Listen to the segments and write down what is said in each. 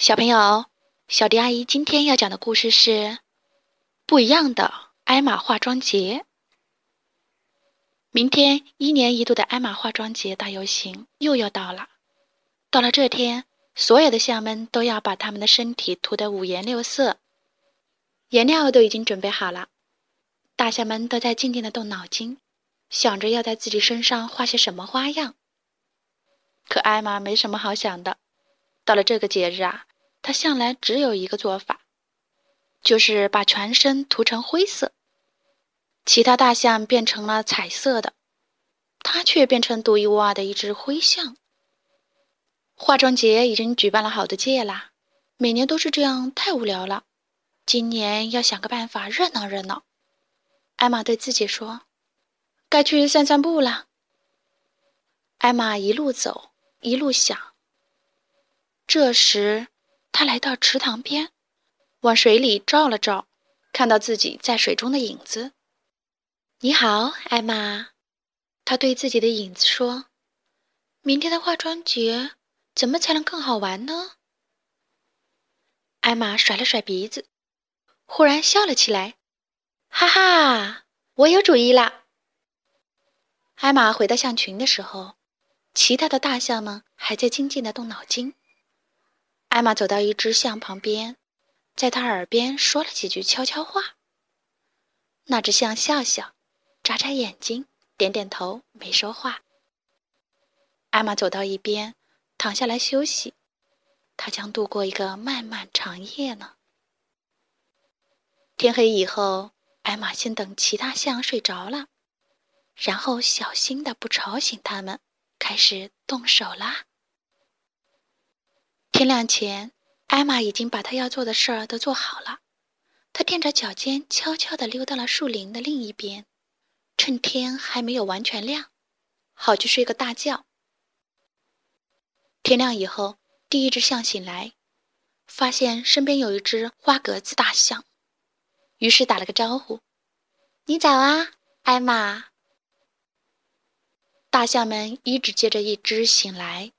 小朋友，小迪阿姨今天要讲的故事是《不一样的艾玛化妆节》。明天一年一度的艾玛化妆节大游行又要到了。到了这天，所有的象们都要把他们的身体涂得五颜六色，颜料都已经准备好了。大象们都在静静的动脑筋，想着要在自己身上画些什么花样。可艾玛没什么好想的。到了这个节日啊。他向来只有一个做法，就是把全身涂成灰色。其他大象变成了彩色的，他却变成独一无二的一只灰象。化妆节已经举办了好多届啦，每年都是这样，太无聊了。今年要想个办法热闹热闹。艾玛对自己说：“该去散散步了。”艾玛一路走，一路想。这时。他来到池塘边，往水里照了照，看到自己在水中的影子。“你好，艾玛。”他对自己的影子说，“明天的化妆节怎么才能更好玩呢？”艾玛甩了甩鼻子，忽然笑了起来，“哈哈，我有主意啦！”艾玛回到象群的时候，其他的大象们还在静静的动脑筋。艾玛走到一只象旁边，在他耳边说了几句悄悄话。那只象笑笑，眨眨眼睛，点点头，没说话。艾玛走到一边，躺下来休息。她将度过一个漫漫长夜呢。天黑以后，艾玛先等其他象睡着了，然后小心的不吵醒他们，开始动手啦。天亮前，艾玛已经把她要做的事儿都做好了。她踮着脚尖，悄悄地溜到了树林的另一边，趁天还没有完全亮，好去睡个大觉。天亮以后，第一只象醒来，发现身边有一只花格子大象，于是打了个招呼：“你早啊，艾玛。”大象们一只接着一只醒来。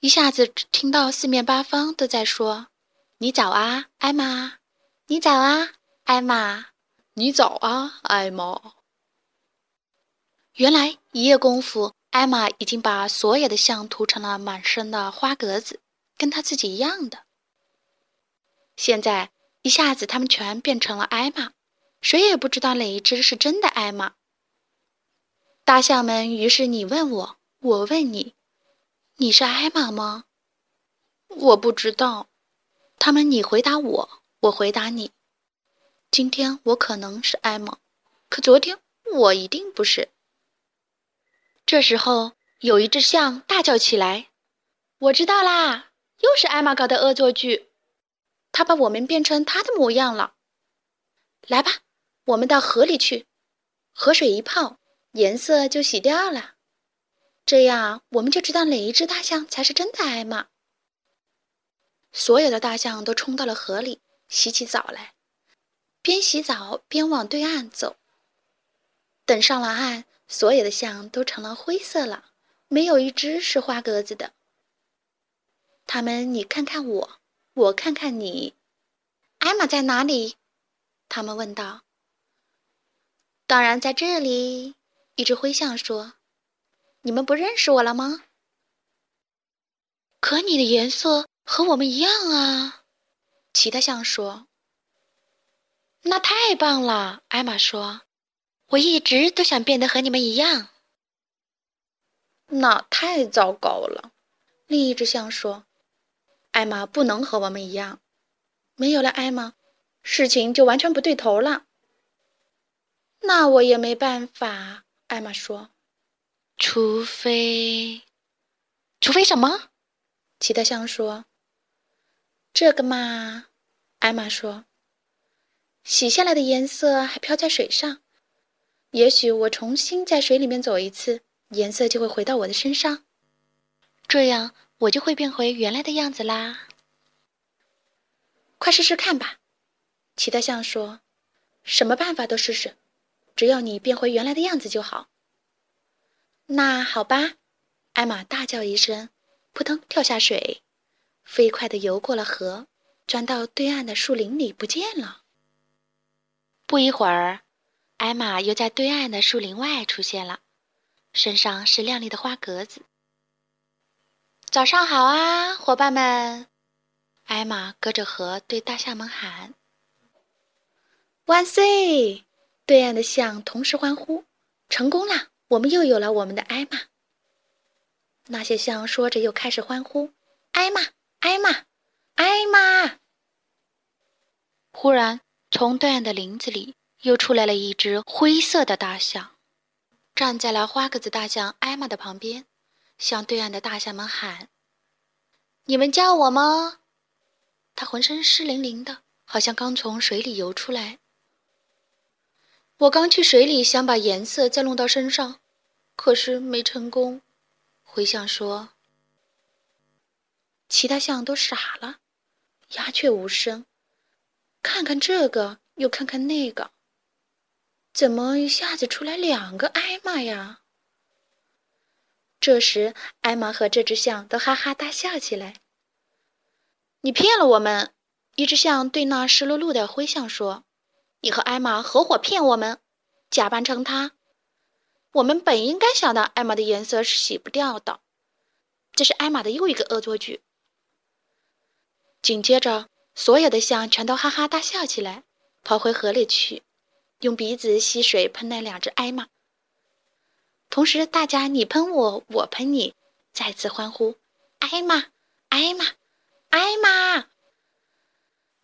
一下子听到四面八方都在说：“你早啊，艾玛！你早啊，艾玛！你早啊，艾玛！”原来一夜功夫，艾玛已经把所有的象涂成了满身的花格子，跟她自己一样的。现在一下子，他们全变成了艾玛，谁也不知道哪一只是真的艾玛。大象们于是你问我，我问你。你是艾玛吗？我不知道。他们你回答我，我回答你。今天我可能是艾玛，可昨天我一定不是。这时候，有一只象大叫起来：“我知道啦，又是艾玛搞的恶作剧，他把我们变成他的模样了。来吧，我们到河里去，河水一泡，颜色就洗掉了。”这样，我们就知道哪一只大象才是真的艾玛。所有的大象都冲到了河里洗起澡来，边洗澡边往对岸走。等上了岸，所有的象都成了灰色了，没有一只是花格子的。他们你看看我，我看看你，艾玛在哪里？他们问道。当然在这里，一只灰象说。你们不认识我了吗？可你的颜色和我们一样啊！其他象说。那太棒了，艾玛说。我一直都想变得和你们一样。那太糟糕了，另一只象说。艾玛不能和我们一样，没有了艾玛，事情就完全不对头了。那我也没办法，艾玛说。除非，除非什么？其他象说：“这个嘛。”艾玛说：“洗下来的颜色还飘在水上，也许我重新在水里面走一次，颜色就会回到我的身上，这样我就会变回原来的样子啦。”快试试看吧，其他象说：“什么办法都试试，只要你变回原来的样子就好。”那好吧，艾玛大叫一声，扑腾跳下水，飞快地游过了河，钻到对岸的树林里不见了。不一会儿，艾玛又在对岸的树林外出现了，身上是亮丽的花格子。早上好啊，伙伴们！艾玛隔着河对大象们喊：“万岁！”对岸的象同时欢呼：“成功了！我们又有了我们的艾玛！”那些象说着，又开始欢呼：“艾玛，艾玛，艾玛！”忽然，从对岸的林子里又出来了一只灰色的大象，站在了花格子大象艾玛的旁边，向对岸的大象们喊：“你们叫我吗？”它浑身湿淋淋的，好像刚从水里游出来。我刚去水里，想把颜色再弄到身上，可是没成功。灰象说：“其他象都傻了，鸦雀无声，看看这个，又看看那个，怎么一下子出来两个艾玛呀？”这时，艾玛和这只象都哈哈大笑起来。你骗了我们！一只象对那湿漉漉的灰象说：“你和艾玛合伙骗我们，假扮成他。我们本应该想到艾玛的颜色是洗不掉的，这是艾玛的又一个恶作剧。”紧接着，所有的象全都哈哈大笑起来，跑回河里去，用鼻子吸水喷那两只艾玛。同时，大家你喷我，我喷你，再次欢呼：“艾玛，艾玛！”艾玛！